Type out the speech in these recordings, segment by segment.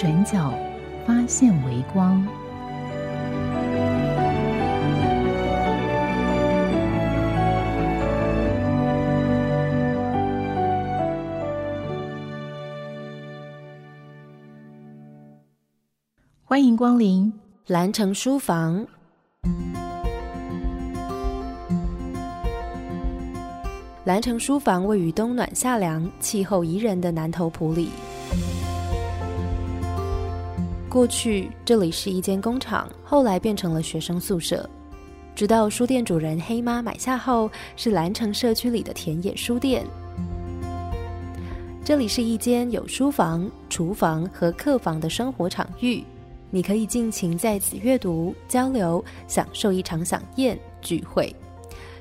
转角发现微光。欢迎光临。蓝城书房，蓝城书房位于冬暖夏凉、气候宜人的南头埔里。过去这里是一间工厂，后来变成了学生宿舍。直到书店主人黑妈买下后，是蓝城社区里的田野书店。这里是一间有书房、厨房和客房的生活场域。你可以尽情在此阅读、交流，享受一场飨宴聚会。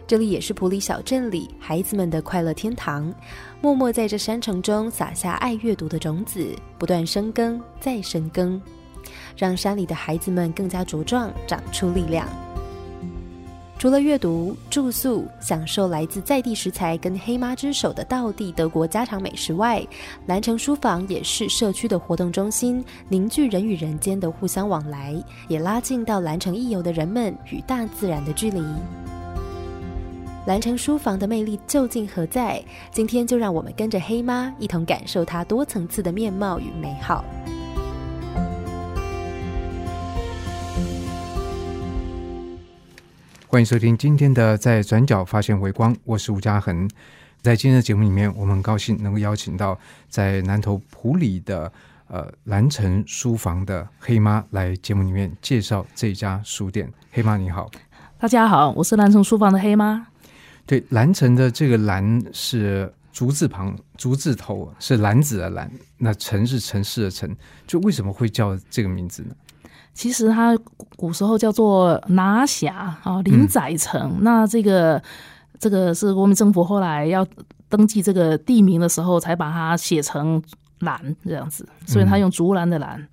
这里也是普里小镇里孩子们的快乐天堂，默默在这山城中撒下爱阅读的种子，不断生根再生根，让山里的孩子们更加茁壮，长出力量。除了阅读、住宿、享受来自在地食材跟黑妈之手的道地德国家常美食外，蓝城书房也是社区的活动中心，凝聚人与人间的互相往来，也拉近到蓝城一游的人们与大自然的距离。蓝城书房的魅力究竟何在？今天就让我们跟着黑妈一同感受它多层次的面貌与美好。欢迎收听今天的《在转角发现微光》，我是吴嘉恒。在今天的节目里面，我们很高兴能够邀请到在南投埔里的呃蓝城书房的黑妈来节目里面介绍这家书店。黑妈你好，大家好，我是蓝城书房的黑妈。对，蓝城的这个“蓝”是竹字旁，竹字头是篮子的“篮”，那“城”是城市的“城”，就为什么会叫这个名字呢？其实它古时候叫做拿辖啊，林仔城。那这个这个是国民政府后来要登记这个地名的时候，才把它写成兰这样子，所以它用竹篮的篮。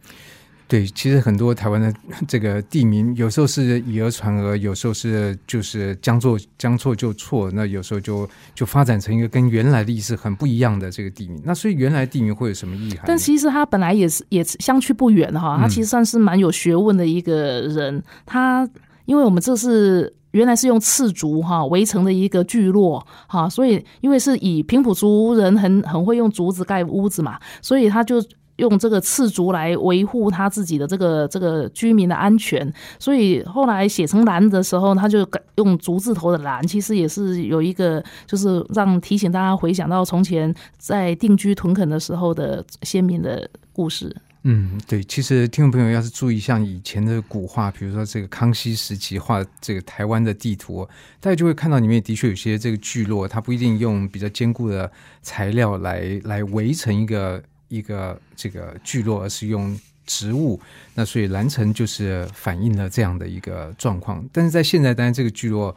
对，其实很多台湾的这个地名，有时候是以讹传讹，有时候是就是将错将错就错，那有时候就就发展成一个跟原来的意思很不一样的这个地名。那所以原来地名会有什么意涵？但其实他本来也是也相去不远哈，他其实算是蛮有学问的一个人。他因为我们这是原来是用赤竹哈围成的一个聚落哈，所以因为是以平埔族人很很会用竹子盖屋子嘛，所以他就。用这个赤竹来维护他自己的这个这个居民的安全，所以后来写成蓝的时候，他就用竹字头的蓝，其实也是有一个，就是让提醒大家回想到从前在定居屯垦的时候的先民的故事。嗯，对，其实听众朋友要是注意，像以前的古画，比如说这个康熙时期画这个台湾的地图，大家就会看到里面的确有些这个聚落，它不一定用比较坚固的材料来来围成一个。一个这个聚落，而是用植物，那所以蓝城就是反映了这样的一个状况。但是在现在，当然这个聚落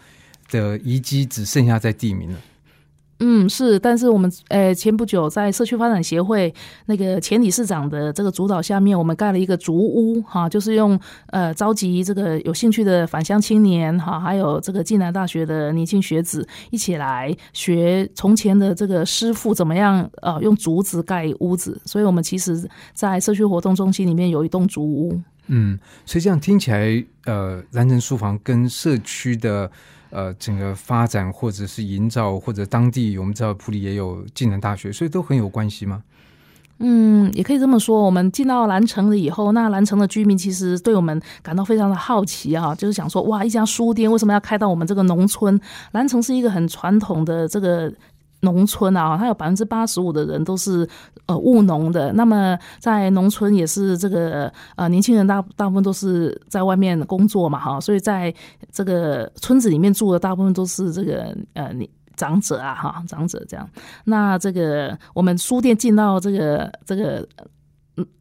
的遗迹只剩下在地名了。嗯，是，但是我们呃前不久在社区发展协会那个前理事长的这个主导下面，我们盖了一个竹屋哈，就是用呃召集这个有兴趣的返乡青年哈，还有这个暨南大学的年轻学子一起来学从前的这个师傅怎么样呃用竹子盖屋子，所以我们其实，在社区活动中心里面有一栋竹屋。嗯，所以这样听起来，呃，蓝城书房跟社区的。呃，整个发展或者是营造，或者当地我们知道普里也有技能大学，所以都很有关系吗？嗯，也可以这么说。我们进到南城了以后，那南城的居民其实对我们感到非常的好奇啊，就是想说，哇，一家书店为什么要开到我们这个农村？南城是一个很传统的这个。农村啊，它有百分之八十五的人都是呃务农的。那么在农村也是这个呃年轻人大大部分都是在外面工作嘛哈，所以在这个村子里面住的大部分都是这个呃你长者啊，哈，长者这样。那这个我们书店进到这个这个。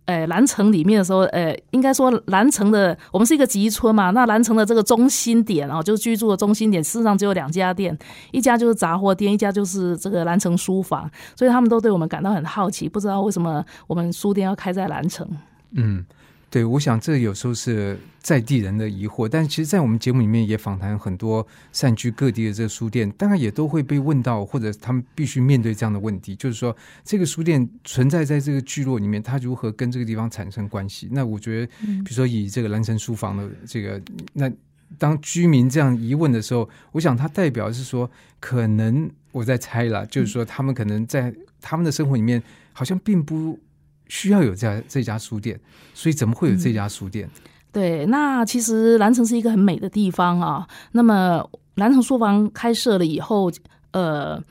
呃，南城里面的时候，呃，应该说南城的，我们是一个集村嘛。那南城的这个中心点啊，就是居住的中心点，事实上只有两家店，一家就是杂货店，一家就是这个南城书房。所以他们都对我们感到很好奇，不知道为什么我们书店要开在南城。嗯。对，我想这有时候是在地人的疑惑，但其实，在我们节目里面也访谈很多散居各地的这个书店，当然也都会被问到，或者他们必须面对这样的问题，就是说，这个书店存在在这个聚落里面，它如何跟这个地方产生关系？那我觉得，比如说以这个蓝城书房的这个，那当居民这样疑问的时候，我想它代表是说，可能我在猜了，就是说，他们可能在他们的生活里面，好像并不。需要有这家这家书店，所以怎么会有这家书店？对，那其实南城是一个很美的地方啊。那么南城书房开设了以后，呃，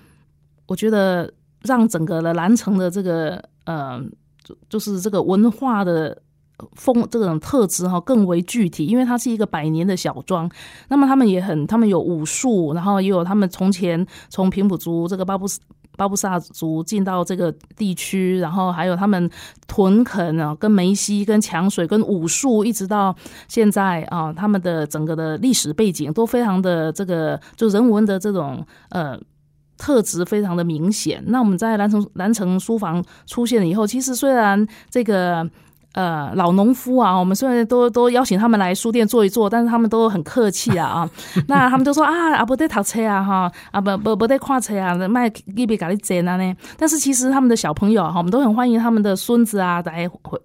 我觉得让整个的南城的这个呃，就是这个文化的风这种特质哈更为具体，因为它是一个百年的小庄。那么他们也很，他们有武术，然后也有他们从前从平埔族这个巴布斯。巴布萨族进到这个地区，然后还有他们屯垦啊，跟梅西、跟强水、跟武术，一直到现在啊，他们的整个的历史背景都非常的这个，就人文的这种呃特质非常的明显。那我们在南城南城书房出现了以后，其实虽然这个。呃，老农夫啊，我们虽然都都邀请他们来书店坐一坐，但是他们都很客气啊啊。那他们都说啊，啊不得淘车啊哈，啊不不不得跨车啊，卖一笔咖喱煎啊呢。但是其实他们的小朋友哈，我们都很欢迎他们的孙子啊来回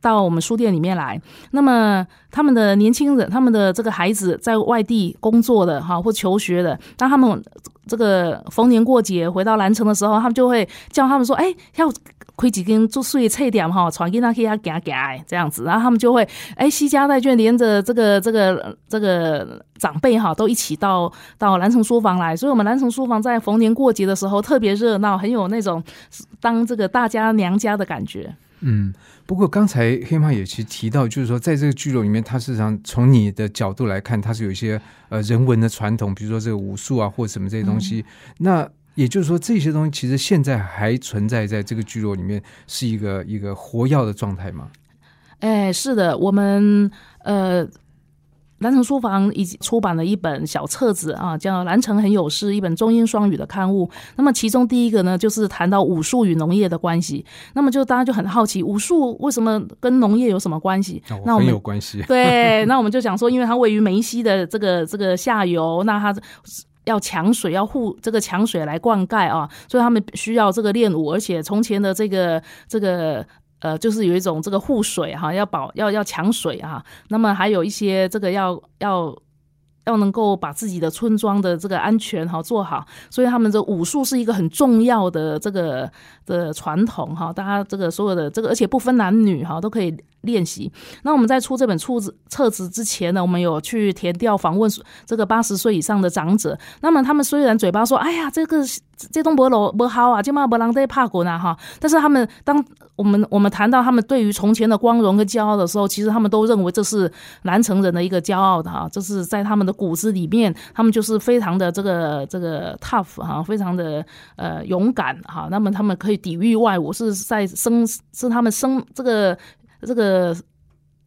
到我们书店里面来。那么他们的年轻人，他们的这个孩子在外地工作的哈或求学的，当他们这个逢年过节回到兰城的时候，他们就会叫他们说，哎要。亏几根做碎菜点哈，传给他去他给他给这样子，然后他们就会哎，西家带眷连着这个这个这个长辈哈，都一起到到南城书房来，所以我们南城书房在逢年过节的时候特别热闹，很有那种当这个大家娘家的感觉。嗯，不过刚才黑妈也其实提到，就是说在这个聚落里面，它事实上从你的角度来看，它是有一些呃人文的传统，比如说这个武术啊，或者什么这些东西，那。也就是说，这些东西其实现在还存在在这个聚落里面，是一个一个活跃的状态吗？哎，是的，我们呃，蓝城书房已经出版了一本小册子啊，叫《蓝城很有事》，一本中英双语的刊物。那么其中第一个呢，就是谈到武术与农业的关系。那么就大家就很好奇，武术为什么跟农业有什么关系？那我们有关系。对，那我们就想说，因为它位于梅西的这个这个下游，那它。要抢水，要护这个抢水来灌溉啊，所以他们需要这个练武，而且从前的这个这个呃，就是有一种这个护水哈，要保要要抢水啊，那么还有一些这个要要要能够把自己的村庄的这个安全哈做好，所以他们的武术是一个很重要的这个的传统哈，大家这个所有的这个，而且不分男女哈，都可以。练习。那我们在出这本册子册子之前呢，我们有去填调访问这个八十岁以上的长者。那么他们虽然嘴巴说：“哎呀，这个这栋博楼不好啊，就嘛不让在怕滚啊哈。”但是他们当我们我们谈到他们对于从前的光荣跟骄傲的时候，其实他们都认为这是南城人的一个骄傲的哈，这是在他们的骨子里面，他们就是非常的这个这个 tough 哈，非常的呃勇敢哈。那么他们可以抵御外物，是在生是他们生这个。这个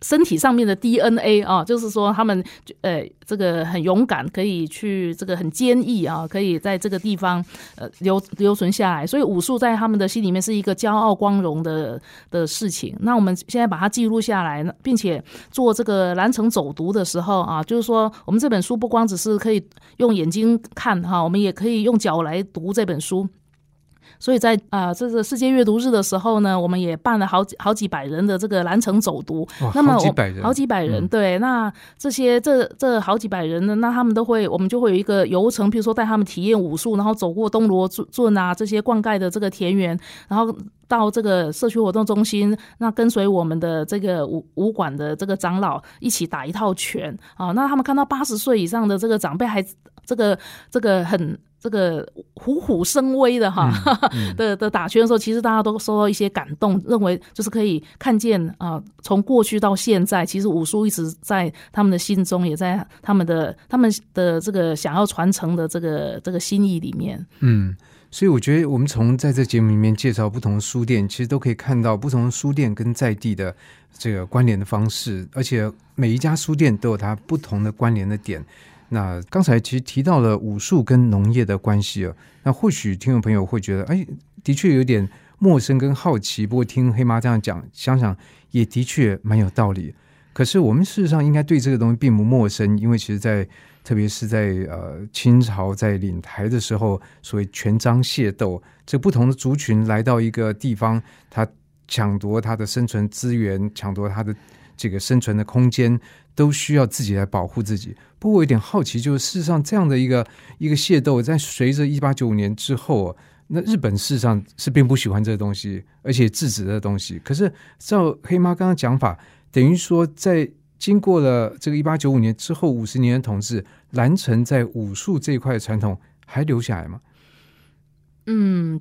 身体上面的 DNA 啊，就是说他们呃，这个很勇敢，可以去这个很坚毅啊，可以在这个地方呃留留存下来。所以武术在他们的心里面是一个骄傲光荣的的事情。那我们现在把它记录下来，并且做这个蓝城走读的时候啊，就是说我们这本书不光只是可以用眼睛看哈，我们也可以用脚来读这本书。所以在啊，这个世界阅读日的时候呢，我们也办了好几好几百人的这个蓝城走读。那么好几百人，好几百人，对。那这些这这好几百人呢，那他们都会，我们就会有一个游程，比如说带他们体验武术，然后走过东罗镇啊这些灌溉的这个田园，然后到这个社区活动中心，那跟随我们的这个武武馆的这个长老一起打一套拳啊。那他们看到八十岁以上的这个长辈还。这个这个很这个虎虎生威的哈 的的打拳的时候，其实大家都受到一些感动，认为就是可以看见啊，从过去到现在，其实武术一直在他们的心中，也在他们的他们的这个想要传承的这个这个心意里面。嗯，所以我觉得我们从在这节目里面介绍不同的书店，其实都可以看到不同的书店跟在地的这个关联的方式，而且每一家书店都有它不同的关联的点。那刚才其实提到了武术跟农业的关系啊，那或许听众朋友会觉得，哎，的确有点陌生跟好奇。不过听黑妈这样讲，想想也的确蛮有道理。可是我们事实上应该对这个东西并不陌生，因为其实，在特别是在呃清朝在领台的时候，所谓权章械斗，这不同的族群来到一个地方，他抢夺他的生存资源，抢夺他的这个生存的空间。都需要自己来保护自己。不过我有点好奇，就是事实上这样的一个一个械斗，在随着一八九五年之后，那日本事实上是并不喜欢这个东西，而且制止这个东西。可是照黑妈刚刚讲法，等于说在经过了这个一八九五年之后五十年的统治，蓝城在武术这一块的传统还留下来吗？嗯。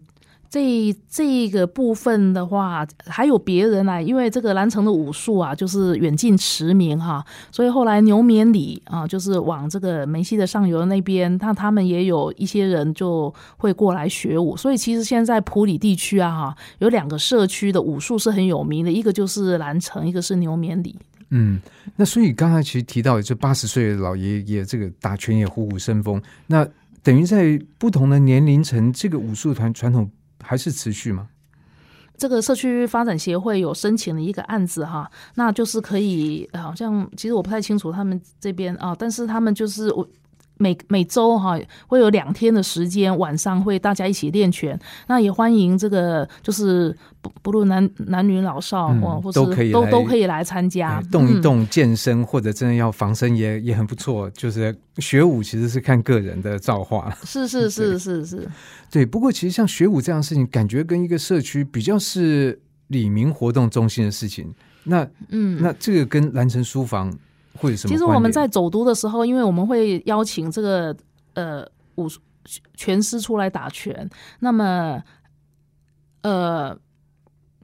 这这个部分的话，还有别人啊，因为这个南城的武术啊，就是远近驰名哈，所以后来牛绵里啊，就是往这个梅西的上游那边，那他们也有一些人就会过来学武，所以其实现在普里地区啊，哈，有两个社区的武术是很有名的，一个就是南城，一个是牛绵里。嗯，那所以刚才其实提到，就八十岁的老爷爷这个打拳也虎虎生风，那等于在不同的年龄层，这个武术团传统。还是持续吗？这个社区发展协会有申请了一个案子哈，那就是可以，好像其实我不太清楚他们这边啊，但是他们就是我。每每周哈会有两天的时间，晚上会大家一起练拳。那也欢迎这个就是不不论男男女老少或或都可以都都可以来参加，动一动健身或者真的要防身也也很不错。就是学武其实是看个人的造化，是是是是是，对。不过其实像学武这样的事情，感觉跟一个社区比较是李明活动中心的事情。那嗯，那这个跟蓝城书房。其实我们在走读的时候，因为我们会邀请这个呃武拳师出来打拳，那么呃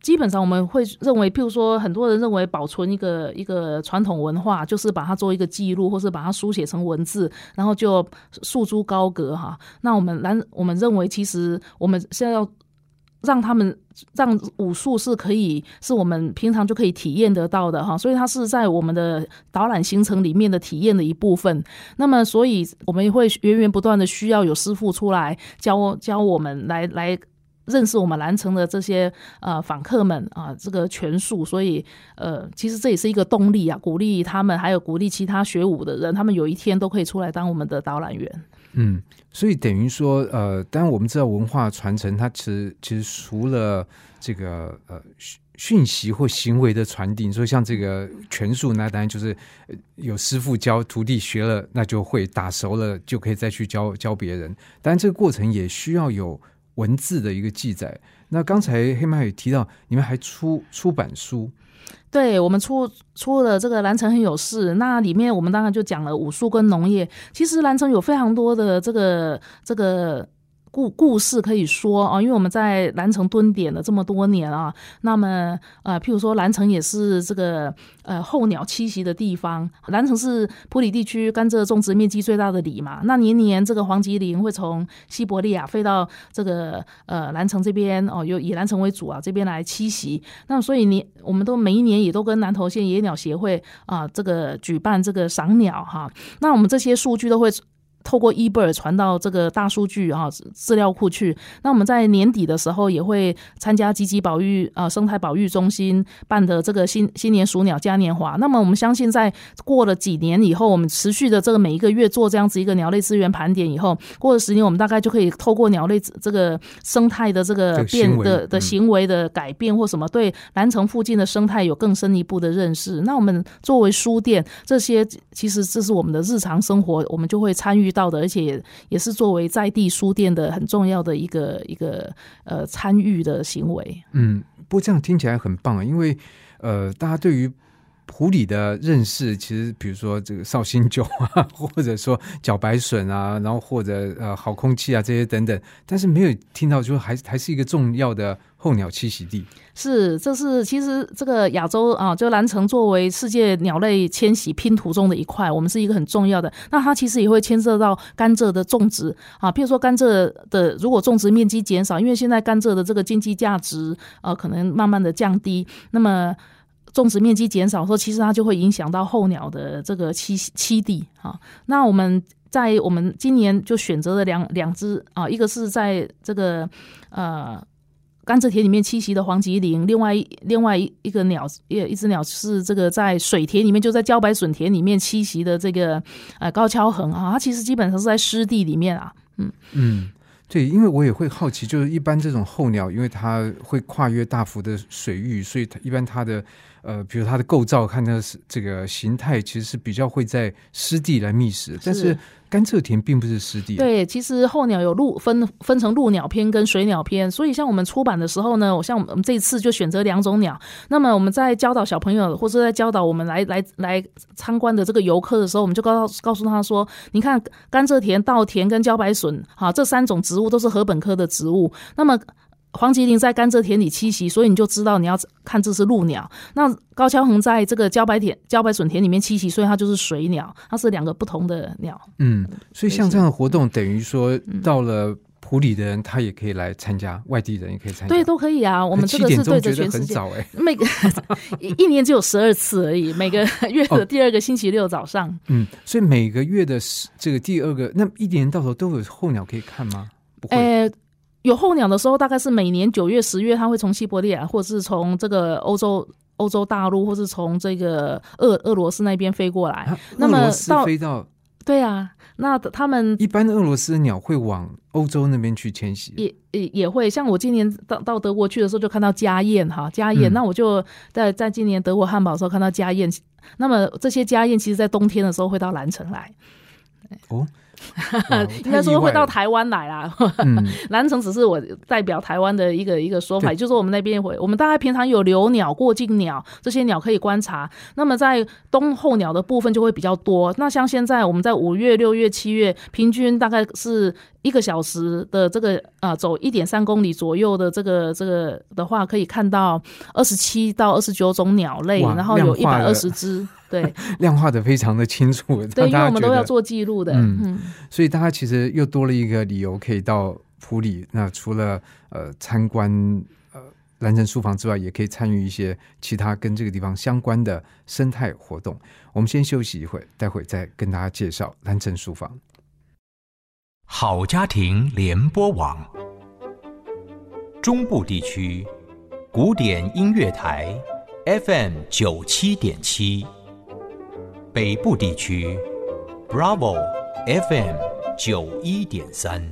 基本上我们会认为，譬如说很多人认为保存一个一个传统文化，就是把它做一个记录，或是把它书写成文字，然后就束诸高阁哈。那我们然，我们认为其实我们现在要。让他们让武术是可以是我们平常就可以体验得到的哈，所以它是在我们的导览行程里面的体验的一部分。那么，所以我们会源源不断的需要有师傅出来教教我们来来认识我们南城的这些呃访客们啊，这个拳术。所以呃，其实这也是一个动力啊，鼓励他们，还有鼓励其他学武的人，他们有一天都可以出来当我们的导览员。嗯，所以等于说，呃，当然我们知道文化传承，它其实其实除了这个呃讯息或行为的传递，你说像这个拳术，那当然就是有师傅教徒弟学了，那就会打熟了，就可以再去教教别人。当然这个过程也需要有文字的一个记载。那刚才黑马也提到，你们还出出版书。对我们出出了这个蓝城很有事，那里面我们当然就讲了武术跟农业。其实蓝城有非常多的这个这个。故故事可以说啊，因为我们在蓝城蹲点了这么多年啊，那么呃，譬如说蓝城也是这个呃候鸟栖息的地方。蓝城是普里地区甘蔗种植面积最大的里嘛，那年年这个黄吉林会从西伯利亚飞到这个呃蓝城这边哦，有以蓝城为主啊，这边来栖息。那所以你我们都每一年也都跟南投县野鸟协会啊这个举办这个赏鸟哈，那我们这些数据都会。透过 eBird 传到这个大数据啊资料库去。那我们在年底的时候也会参加积极保育啊生态保育中心办的这个新新年鼠鸟嘉年华。那么我们相信，在过了几年以后，我们持续的这个每一个月做这样子一个鸟类资源盘点以后，过了十年，我们大概就可以透过鸟类这个生态的这个变的的行为的改变或什么，对南城附近的生态有更深一步的认识。那我们作为书店，这些其实这是我们的日常生活，我们就会参与。到的，而且也是作为在地书店的很重要的一个一个呃参与的行为。嗯，不过这样听起来很棒啊，因为呃，大家对于普里的认识，其实比如说这个绍兴酒啊，或者说茭白笋啊，然后或者呃好空气啊这些等等，但是没有听到就还还是一个重要的候鸟栖息地。是，这是其实这个亚洲啊，就蓝城作为世界鸟类迁徙拼图中的一块，我们是一个很重要的。那它其实也会牵涉到甘蔗的种植啊，譬如说甘蔗的如果种植面积减少，因为现在甘蔗的这个经济价值呃可能慢慢的降低，那么。种植面积减少，说其实它就会影响到候鸟的这个栖栖地啊。那我们在我们今年就选择了两两只啊，一个是在这个呃甘蔗田里面栖息的黄吉林，另外另外一个鸟一一只鸟是这个在水田里面，就在茭白笋田里面栖息的这个呃高跷横啊。它其实基本上是在湿地里面啊，嗯嗯。对，因为我也会好奇，就是一般这种候鸟，因为它会跨越大幅的水域，所以它一般它的。呃，比如它的构造，看它是这个形态，其实是比较会在湿地来觅食，但是甘蔗田并不是湿地。对，其实候鸟有陆分分成陆鸟篇跟水鸟篇，所以像我们出版的时候呢，我像我们这次就选择两种鸟。那么我们在教导小朋友，或者在教导我们来来来参观的这个游客的时候，我们就告告诉他说，你看甘蔗田、稻田跟茭白笋，哈，这三种植物都是禾本科的植物。那么黄吉林在甘蔗田里栖息，所以你就知道你要看这是陆鸟。那高跷横在这个茭白田、茭白笋田里面栖息，所以它就是水鸟。它是两个不同的鸟。嗯，所以像这样的活动，等于说到了普里的人，他也可以来参加，外地人也可以参加。对，都可以啊。我们这个是对着全世界。每个 一年只有十二次而已，每个月的第二个星期六早上。嗯，所以每个月的这个第二个，那一年到头都有候鸟可以看吗？不会。有候鸟的时候，大概是每年九月、十月，它会从西伯利亚，或者是从这个欧洲、欧洲大陆，或是从这个俄俄罗斯那边飞过来。那么到飞到对啊，那他们一般的俄罗斯的鸟会往欧洲那边去迁徙，也也也会。像我今年到到德国去的时候，就看到家燕哈家燕。那我就在在今年德国汉堡的时候看到家燕。那么这些家燕，其实在冬天的时候会到兰城来。哦。应该说会到台湾来啦。南城只是我代表台湾的一个一个说法，就是我们那边会，我们大概平常有留鸟、过境鸟这些鸟可以观察。那么在冬候鸟的部分就会比较多。那像现在我们在五月、六月、七月，平均大概是一个小时的这个啊，走一点三公里左右的这个这个的话，可以看到二十七到二十九种鸟类，然后有一百二十只。对，量化的非常的清楚。对，因为我们都要做记录的。嗯，所以大家其实又多了一个理由可以到普里。那除了呃参观呃蓝城书房之外，也可以参与一些其他跟这个地方相关的生态活动。我们先休息一会，待会再跟大家介绍蓝城书房。好家庭联播网，中部地区古典音乐台 FM 九七点七。北部地区，Bravo FM 九一点三。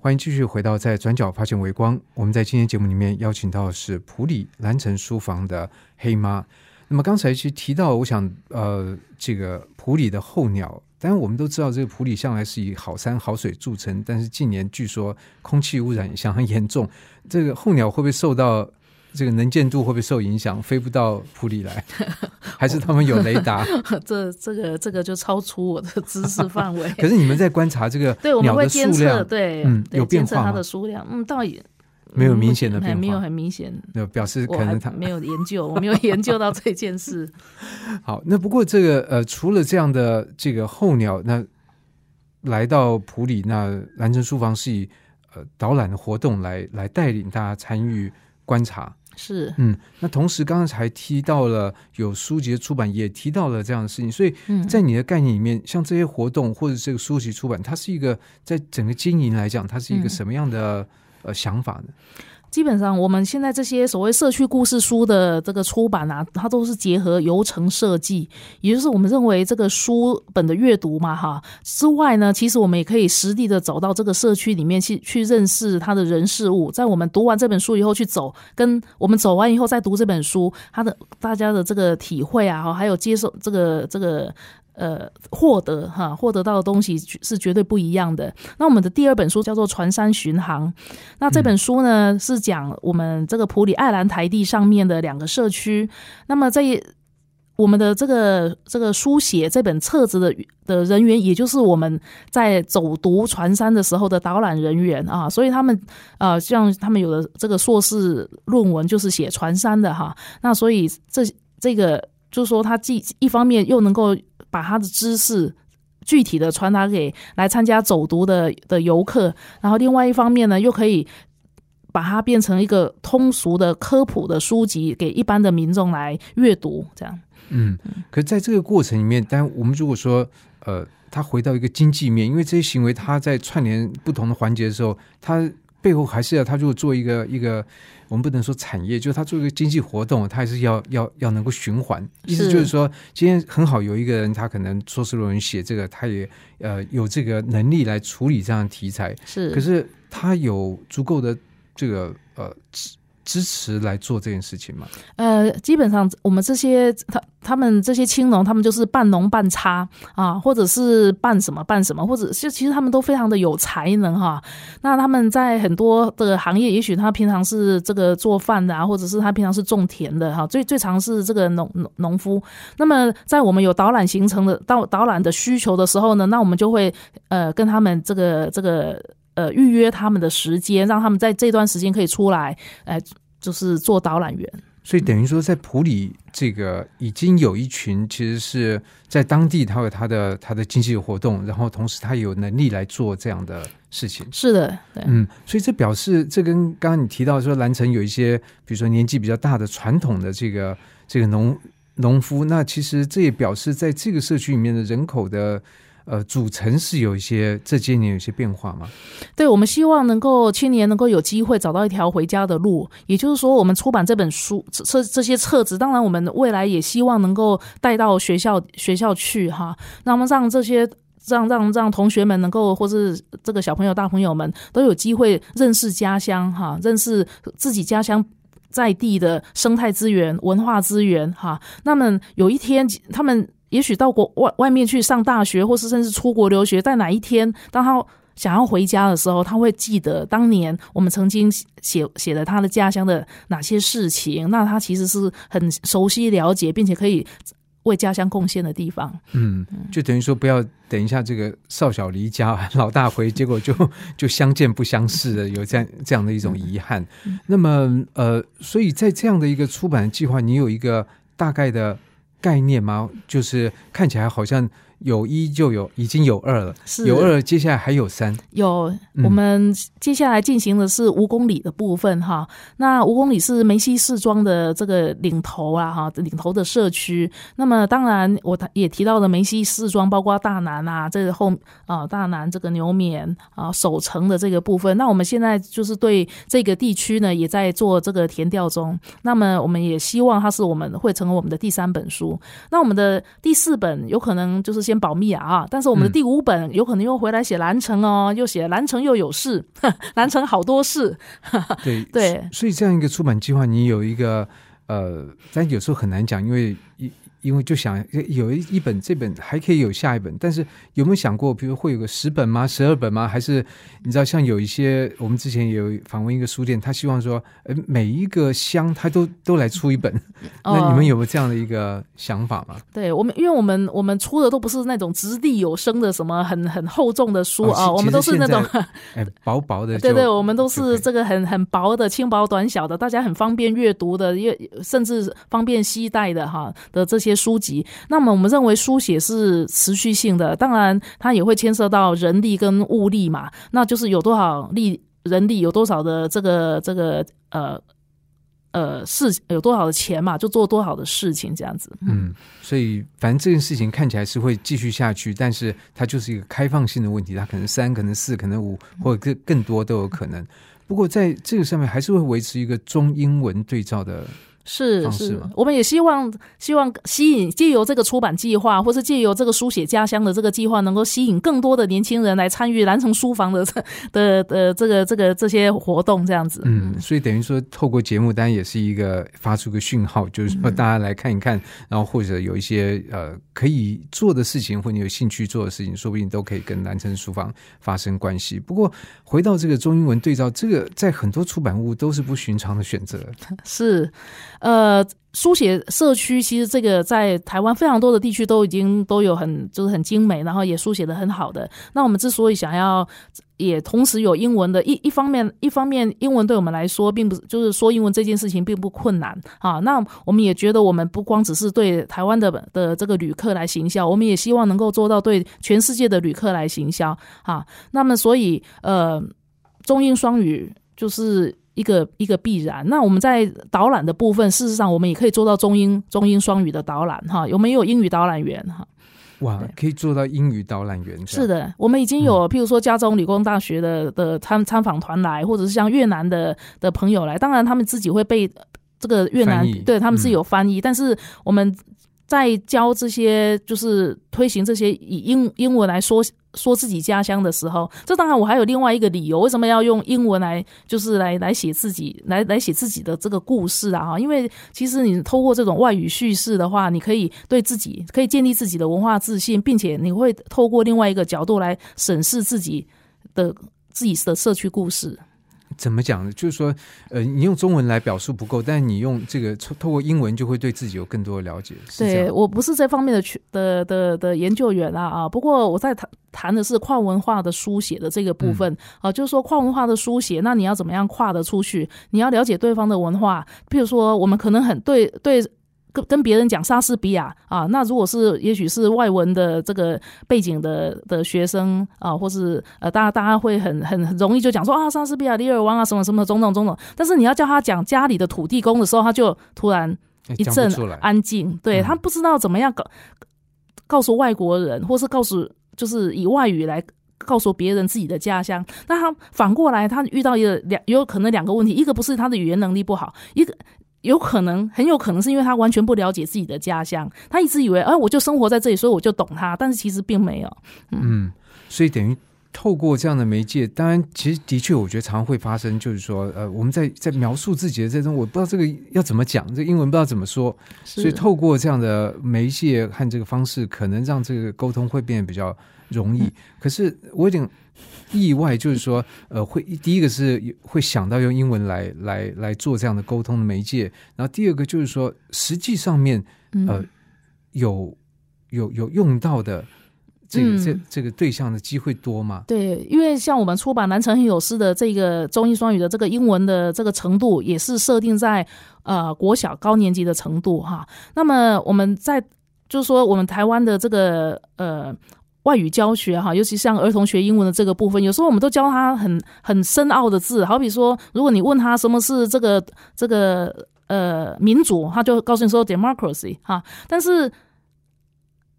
欢迎继续回到在转角发现微光。我们在今天节目里面邀请到的是普里蓝城书房的黑妈。那么刚才其实提到，我想呃，这个普里的候鸟，当然我们都知道，这个普里向来是以好山好水著称，但是近年据说空气污染相当严重，这个候鸟会不会受到？这个能见度会不会受影响？飞不到普里来，还是他们有雷达？这这个这个就超出我的知识范围。可是你们在观察这个对鸟的数量，对，嗯，有变化它的数量，嗯，倒也没有明显的变化，没有很明显。那表示可能他没有研究，我没有研究到这件事。好，那不过这个呃，除了这样的这个候鸟，那来到普里，那蓝城书房是以呃导览的活动来来带领大家参与观察。是，嗯，那同时刚才还提到了有书籍的出版，也提到了这样的事情，所以在你的概念里面，像这些活动或者这个书籍出版，它是一个在整个经营来讲，它是一个什么样的呃想法呢？基本上，我们现在这些所谓社区故事书的这个出版啊，它都是结合游程设计，也就是我们认为这个书本的阅读嘛，哈之外呢，其实我们也可以实地的走到这个社区里面去，去认识他的人事物。在我们读完这本书以后去走，跟我们走完以后再读这本书，他的大家的这个体会啊，还有接受这个这个。呃，获得哈，获得到的东西是绝对不一样的。那我们的第二本书叫做《船山巡航》，那这本书呢是讲我们这个普里爱兰台地上面的两个社区。那么在我们的这个这个书写这本册子的的人员，也就是我们在走读船山的时候的导览人员啊，所以他们呃，像他们有的这个硕士论文就是写船山的哈。那所以这这个就是说，他既一方面又能够把他的知识具体的传达给来参加走读的的游客，然后另外一方面呢，又可以把它变成一个通俗的科普的书籍，给一般的民众来阅读。这样，嗯，可是在这个过程里面，但我们如果说，呃，他回到一个经济面，因为这些行为他在串联不同的环节的时候，他背后还是要他如果做一个一个。我们不能说产业，就是他做一个经济活动，他还是要要要能够循环。意思就是说，今天很好有一个人，他可能硕士论文写这个，他也呃有这个能力来处理这样的题材。是，可是他有足够的这个呃。支持来做这件事情吗？呃，基本上我们这些他他们这些青农，他们就是半农半差啊，或者是半什么半什么，或者是其实他们都非常的有才能哈。那他们在很多的行业，也许他平常是这个做饭的啊，或者是他平常是种田的哈。最最常是这个农农农夫。那么在我们有导览行程的到导览的需求的时候呢，那我们就会呃跟他们这个这个。呃，预约他们的时间，让他们在这段时间可以出来，呃，就是做导览员。所以等于说，在普里这个已经有一群，其实是在当地，他有他的他的经济活动，然后同时他有能力来做这样的事情。是的，嗯，所以这表示，这跟刚刚你提到说，蓝城有一些，比如说年纪比较大的传统的这个这个农农夫，那其实这也表示，在这个社区里面的人口的。呃，组成是有一些这些年有些变化吗？对，我们希望能够青年能够有机会找到一条回家的路。也就是说，我们出版这本书，这这些册子，当然我们未来也希望能够带到学校学校去哈。那么让这些让让让同学们能够，或是这个小朋友大朋友们都有机会认识家乡哈，认识自己家乡在地的生态资源、文化资源哈。那么有一天他们。也许到国外外面去上大学，或是甚至出国留学，在哪一天当他想要回家的时候，他会记得当年我们曾经写写了他的家乡的哪些事情。那他其实是很熟悉了解，并且可以为家乡贡献的地方。嗯，就等于说不要等一下这个少小离家老大回，结果就就相见不相识的，有这样这样的一种遗憾。那么呃，所以在这样的一个出版计划，你有一个大概的。概念吗？就是看起来好像。有一就有，已经有二了。是有二，接下来还有三。有，我们接下来进行的是五公里的部分哈。那五公里是梅西市庄的这个领头啊哈，领头的社区。那么当然，我也提到了梅西市庄，包括大南啊，这个后啊大南这个牛棉啊守城的这个部分。那我们现在就是对这个地区呢，也在做这个填调中。那么我们也希望它是我们会成为我们的第三本书。那我们的第四本有可能就是先。保密啊！但是我们的第五本有可能又回来写蓝城哦，又写蓝城又有事，蓝城好多事。对对，所以这样一个出版计划，你有一个呃，但有时候很难讲，因为一。因为就想有一一本这本还可以有下一本，但是有没有想过，比如会有个十本吗？十二本吗？还是你知道，像有一些我们之前有访问一个书店，他希望说，呃，每一个乡他都都来出一本。那你们有没有这样的一个想法吗？对我们，因为我们我们出的都不是那种掷地有声的什么很很厚重的书啊，我们都是那种 薄薄的。对对，我们都是这个很很薄的、轻薄短小的，大家很方便阅读的，也甚至方便携带的哈的这些。书籍，那么我们认为书写是持续性的，当然它也会牵涉到人力跟物力嘛，那就是有多少力人力，有多少的这个这个呃呃事，有多少的钱嘛，就做多少的事情这样子。嗯，所以反正这件事情看起来是会继续下去，但是它就是一个开放性的问题，它可能三，可能四，可能五，或者更更多都有可能。不过在这个上面还是会维持一个中英文对照的。是是我们也希望希望吸引借由这个出版计划，或是借由这个书写家乡的这个计划，能够吸引更多的年轻人来参与南城书房的的的这个这个这些活动，这样子。嗯，所以等于说，透过节目单也是一个发出个讯号，就是说大家来看一看，然后或者有一些呃可以做的事情，或你有兴趣做的事情，说不定都可以跟南城书房发生关系。不过回到这个中英文对照，这个在很多出版物都是不寻常的选择。是，呃，书写社区其实这个在台湾非常多的地区都已经都有很就是很精美，然后也书写的很好的。那我们之所以想要也同时有英文的，一一方面一方面英文对我们来说并不是就是说英文这件事情并不困难啊。那我们也觉得我们不光只是对台湾的的这个旅客来行销，我们也希望能够做到对全世界的旅客来行销啊。那么所以呃，中英双语就是。一个一个必然。那我们在导览的部分，事实上我们也可以做到中英中英双语的导览哈。有没有英语导览员哈？哇，可以做到英语导览员。是的，我们已经有，譬如说加州理工大学的的参参访团来，或者是像越南的的朋友来。当然，他们自己会被这个越南，对他们是有翻译，但是我们在教这些，就是推行这些以英英文来说。说自己家乡的时候，这当然我还有另外一个理由，为什么要用英文来，就是来来写自己，来来写自己的这个故事啊？因为其实你透过这种外语叙事的话，你可以对自己可以建立自己的文化自信，并且你会透过另外一个角度来审视自己的自己的社区故事。怎么讲呢？就是说，呃，你用中文来表述不够，但你用这个透过英文，就会对自己有更多的了解。对我不是这方面的的的的研究员啊啊！不过我在谈谈的是跨文化的书写的这个部分啊，就是说跨文化的书写，那你要怎么样跨得出去？你要了解对方的文化，譬如说，我们可能很对对。跟跟别人讲莎士比亚啊，那如果是也许是外文的这个背景的的学生啊，或是呃，大家大家会很很很容易就讲说啊，莎士比亚、李尔王啊，什么什么种种种种。但是你要叫他讲家里的土地公的时候，他就突然一阵安静，对他不知道怎么样告告诉外国人，或是告诉就是以外语来告诉别人自己的家乡。那他反过来，他遇到一个两有可能两个问题，一个不是他的语言能力不好，一个。有可能，很有可能是因为他完全不了解自己的家乡，他一直以为，哎，我就生活在这里，所以我就懂他，但是其实并没有。嗯，所以等于透过这样的媒介，当然，其实的确，我觉得常常会发生，就是说，呃，我们在在描述自己的这种，我不知道这个要怎么讲，这英文不知道怎么说，所以透过这样的媒介和这个方式，可能让这个沟通会变得比较容易。可是我有点。意外就是说，呃，会第一个是会想到用英文来来来做这样的沟通的媒介，然后第二个就是说，实际上面呃有有有用到的这个这这个对象的机会多吗？对，因为像我们出版《南城很有诗》的这个中英双语的这个英文的这个程度，也是设定在呃国小高年级的程度哈。那么我们在就是说，我们台湾的这个呃。外语教学哈，尤其像儿童学英文的这个部分，有时候我们都教他很很深奥的字，好比说，如果你问他什么是这个这个呃民主，他就告诉你说 democracy 哈，但是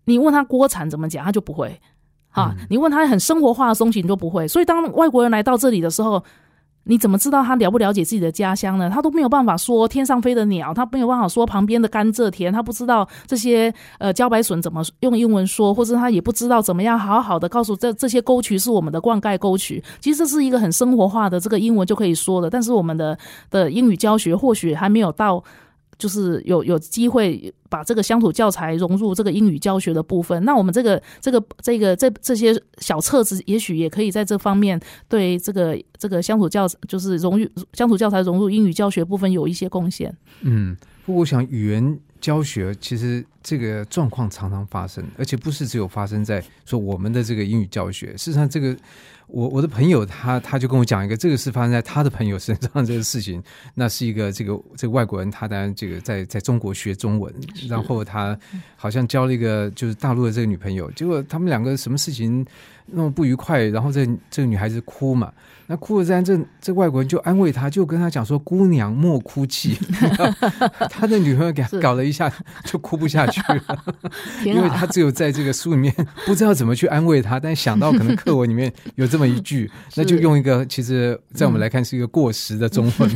你问他锅铲怎么讲，他就不会哈，你问他很生活化的东西，你都不会，所以当外国人来到这里的时候。你怎么知道他了不了解自己的家乡呢？他都没有办法说天上飞的鸟，他没有办法说旁边的甘蔗田，他不知道这些呃茭白笋怎么用英文说，或者他也不知道怎么样好好的告诉这这些沟渠是我们的灌溉沟渠。其实这是一个很生活化的这个英文就可以说的，但是我们的的英语教学或许还没有到。就是有有机会把这个乡土教材融入这个英语教学的部分，那我们这个这个这个这这些小册子，也许也可以在这方面对这个这个乡土教就是融入乡土教材融入英语教学部分有一些贡献。嗯，不过我想语言教学其实这个状况常常发生，而且不是只有发生在说我们的这个英语教学，事实上这个。我我的朋友他他就跟我讲一个，这个是发生在他的朋友身上 这个事情。那是一个这个这个外国人，他当然这个在在中国学中文，然后他好像交了一个就是大陆的这个女朋友，结果他们两个什么事情那么不愉快，然后这这个女孩子哭嘛，那哭了，这这这外国人就安慰她，就跟她讲说：“姑娘莫哭泣。” 他的女朋友给他搞了一下就哭不下去了，挺因为好他只有在这个书里面不知道怎么去安慰她，但想到可能课文里面有这么一句，那就用一个其实在我们来看是一个过时的中文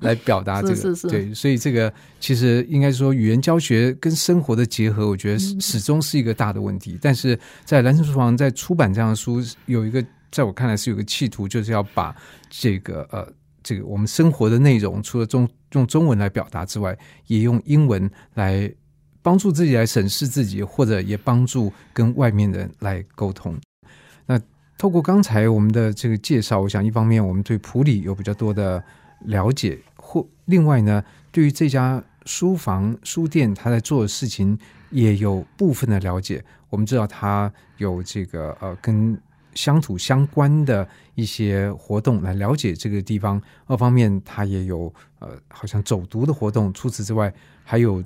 来表达这个。是是是。对，所以这个其实应该说语言教学跟生活的结合，我觉得始始终是一个大的问题。但是在蓝城书房在出版这样的书，有一个在我看来是有个企图，就是要把这个呃。这个我们生活的内容，除了中用中文来表达之外，也用英文来帮助自己来审视自己，或者也帮助跟外面人来沟通。那透过刚才我们的这个介绍，我想一方面我们对普里有比较多的了解，或另外呢，对于这家书房书店他在做的事情也有部分的了解。我们知道他有这个呃跟乡土相关的一些活动，来了解这个地方。二方面，它也有呃，好像走读的活动。除此之外，还有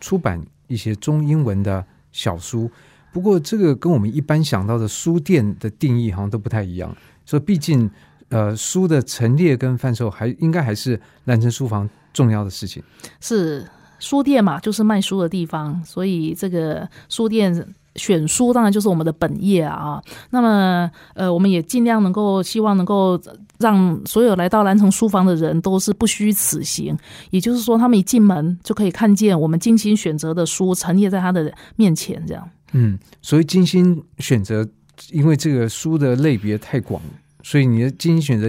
出版一些中英文的小书。不过，这个跟我们一般想到的书店的定义好像都不太一样。所以，毕竟呃，书的陈列跟贩售还应该还是兰城书房重要的事情。是书店嘛，就是卖书的地方，所以这个书店。选书当然就是我们的本业啊，那么呃，我们也尽量能够希望能够让所有来到蓝城书房的人都是不虚此行，也就是说，他们一进门就可以看见我们精心选择的书陈列在他的面前，这样。嗯，所以精心选择，因为这个书的类别太广，所以你的精心选择，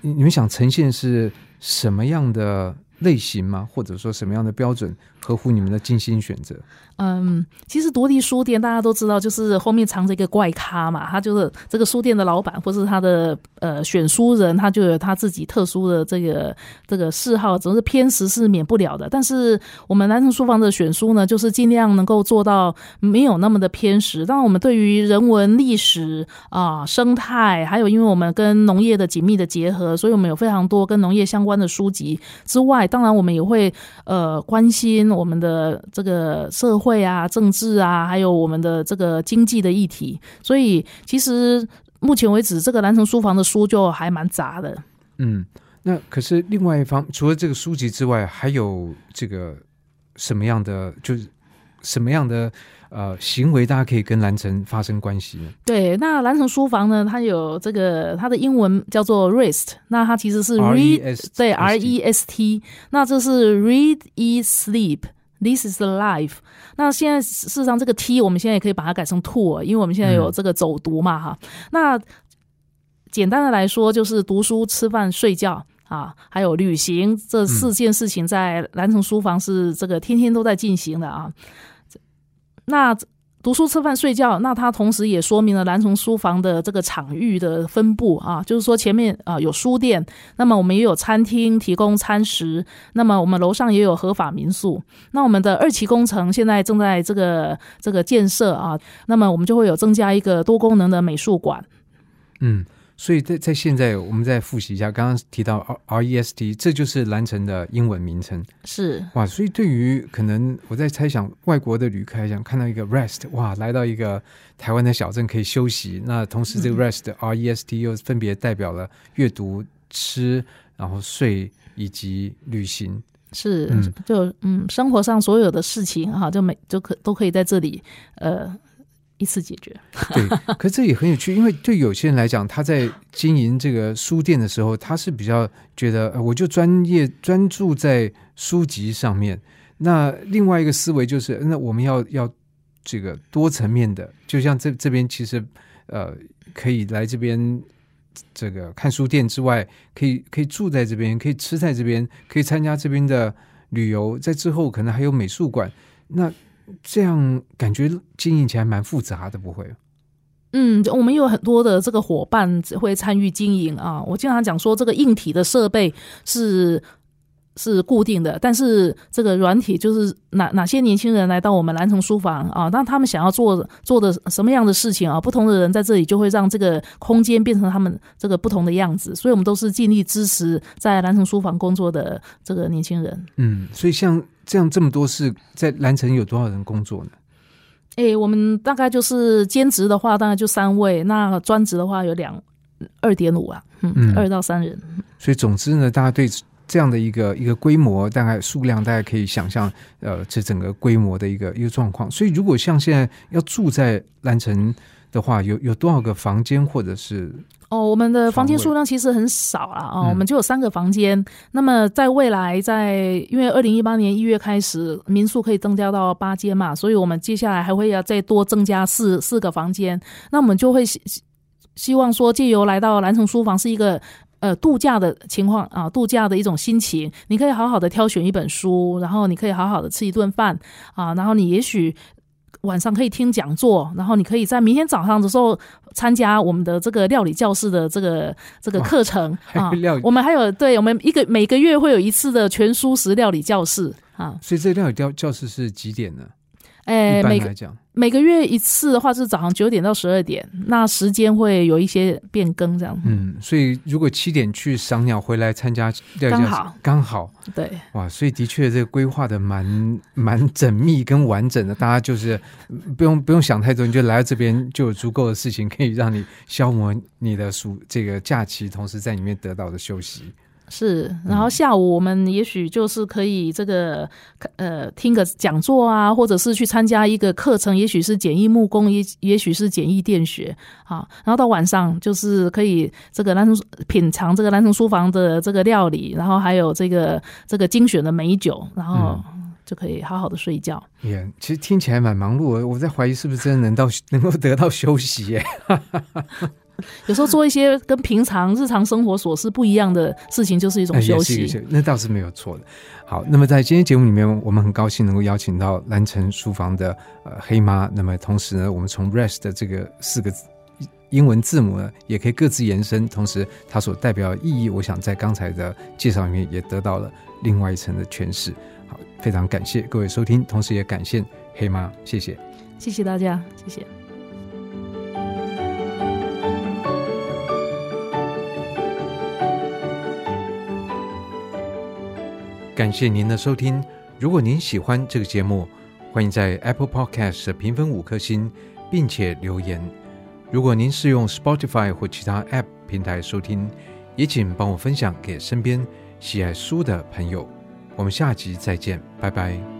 你你们想呈现是什么样的类型吗？或者说什么样的标准合乎你们的精心选择？嗯，其实独立书店大家都知道，就是后面藏着一个怪咖嘛，他就是这个书店的老板，或是他的呃选书人，他就有他自己特殊的这个这个嗜好，总是偏食是免不了的。但是我们南城书房的选书呢，就是尽量能够做到没有那么的偏食。当然，我们对于人文历史啊、生态，还有因为我们跟农业的紧密的结合，所以我们有非常多跟农业相关的书籍之外，当然我们也会呃关心我们的这个社会。啊，政治啊，还有我们的这个经济的议题，所以其实目前为止，这个南城书房的书就还蛮杂的。嗯，那可是另外一方，除了这个书籍之外，还有这个什么样的，就是什么样的呃行为，大家可以跟蓝城发生关系呢？对，那蓝城书房呢，它有这个它的英文叫做 rest，那它其实是 read，对 R E S T，那这是 read e sleep。This is the life。那现在事实上，这个 T 我们现在也可以把它改成 tour，因为我们现在有这个走读嘛，哈。那简单的来说，就是读书、吃饭、睡觉啊，还有旅行这四件事情，在蓝城书房是这个天天都在进行的啊。那读书、吃饭、睡觉，那它同时也说明了蓝城书房的这个场域的分布啊，就是说前面啊有书店，那么我们也有餐厅提供餐食，那么我们楼上也有合法民宿。那我们的二期工程现在正在这个这个建设啊，那么我们就会有增加一个多功能的美术馆。嗯。所以在在现在，我们再复习一下，刚刚提到 R E S T，这就是蓝城的英文名称。是哇，所以对于可能我在猜想，外国的旅客来讲，看到一个 rest，哇，来到一个台湾的小镇可以休息。那同时，这个 rest R E S T 又分别代表了阅读、吃，然后睡以及旅行。是，就嗯，生活上所有的事情哈，就每就可都可以在这里呃。一次解决，对，可这也很有趣，因为对有些人来讲，他在经营这个书店的时候，他是比较觉得，我就专业专注在书籍上面。那另外一个思维就是，那我们要要这个多层面的，就像这这边其实呃，可以来这边这个看书店之外，可以可以住在这边，可以吃在这边，可以参加这边的旅游，在之后可能还有美术馆。那这样感觉经营起来蛮复杂的，不会？嗯，我们有很多的这个伙伴会参与经营啊。我经常讲说，这个硬体的设备是是固定的，但是这个软体就是哪哪些年轻人来到我们蓝城书房啊，那他们想要做做的什么样的事情啊？不同的人在这里就会让这个空间变成他们这个不同的样子。所以，我们都是尽力支持在蓝城书房工作的这个年轻人。嗯，所以像。这样这么多事，在蓝城有多少人工作呢？哎，我们大概就是兼职的话，大概就三位；那专职的话有两二点五啊，嗯，二到三人。所以总之呢，大家对这样的一个一个规模，大概数量大概可以想象，呃，这整个规模的一个一个状况。所以，如果像现在要住在蓝城的话，有有多少个房间，或者是？哦，我们的房间数量其实很少了啊，我们就有三个房间。那么在未来，在因为二零一八年一月开始，民宿可以增加到八间嘛，所以我们接下来还会要再多增加四四个房间。那我们就会希希望说，借由来到蓝城书房是一个呃度假的情况啊，度假的一种心情。你可以好好的挑选一本书，然后你可以好好的吃一顿饭啊，然后你也许。晚上可以听讲座，然后你可以在明天早上的时候参加我们的这个料理教室的这个这个课程啊。我们还有对我们一个每个月会有一次的全素食料理教室啊。所以这料理教教室是几点呢？哎，每个讲。每个月一次的话是早上九点到十二点，那时间会有一些变更这样。嗯，所以如果七点去赏鸟回来参加，刚好刚好对。哇，所以的确这个规划的蛮 蛮缜密跟完整的，大家就是不用不用想太多，你就来到这边就有足够的事情可以让你消磨你的暑这个假期，同时在里面得到的休息。是，然后下午我们也许就是可以这个呃听个讲座啊，或者是去参加一个课程，也许是简易木工，也也许是简易电学啊。然后到晚上就是可以这个南城品尝这个南城书房的这个料理，然后还有这个这个精选的美酒，然后就可以好好的睡觉。也其实听起来蛮忙碌，我在怀疑是不是真的能到 能够得到休息耶。有时候做一些跟平常日常生活琐事不一样的事情，就是一种休息。那倒是没有错的。好，那么在今天节目里面，我们很高兴能够邀请到蓝城书房的呃黑妈。那么同时呢，我们从 rest 的这个四个英文字母呢，也可以各自延伸。同时，它所代表的意义，我想在刚才的介绍里面也得到了另外一层的诠释。好，非常感谢各位收听，同时也感谢黑妈，谢谢，谢谢大家，谢谢。感谢您的收听。如果您喜欢这个节目，欢迎在 Apple Podcast 评分五颗星，并且留言。如果您是用 Spotify 或其他 App 平台收听，也请帮我分享给身边喜爱书的朋友。我们下集再见，拜拜。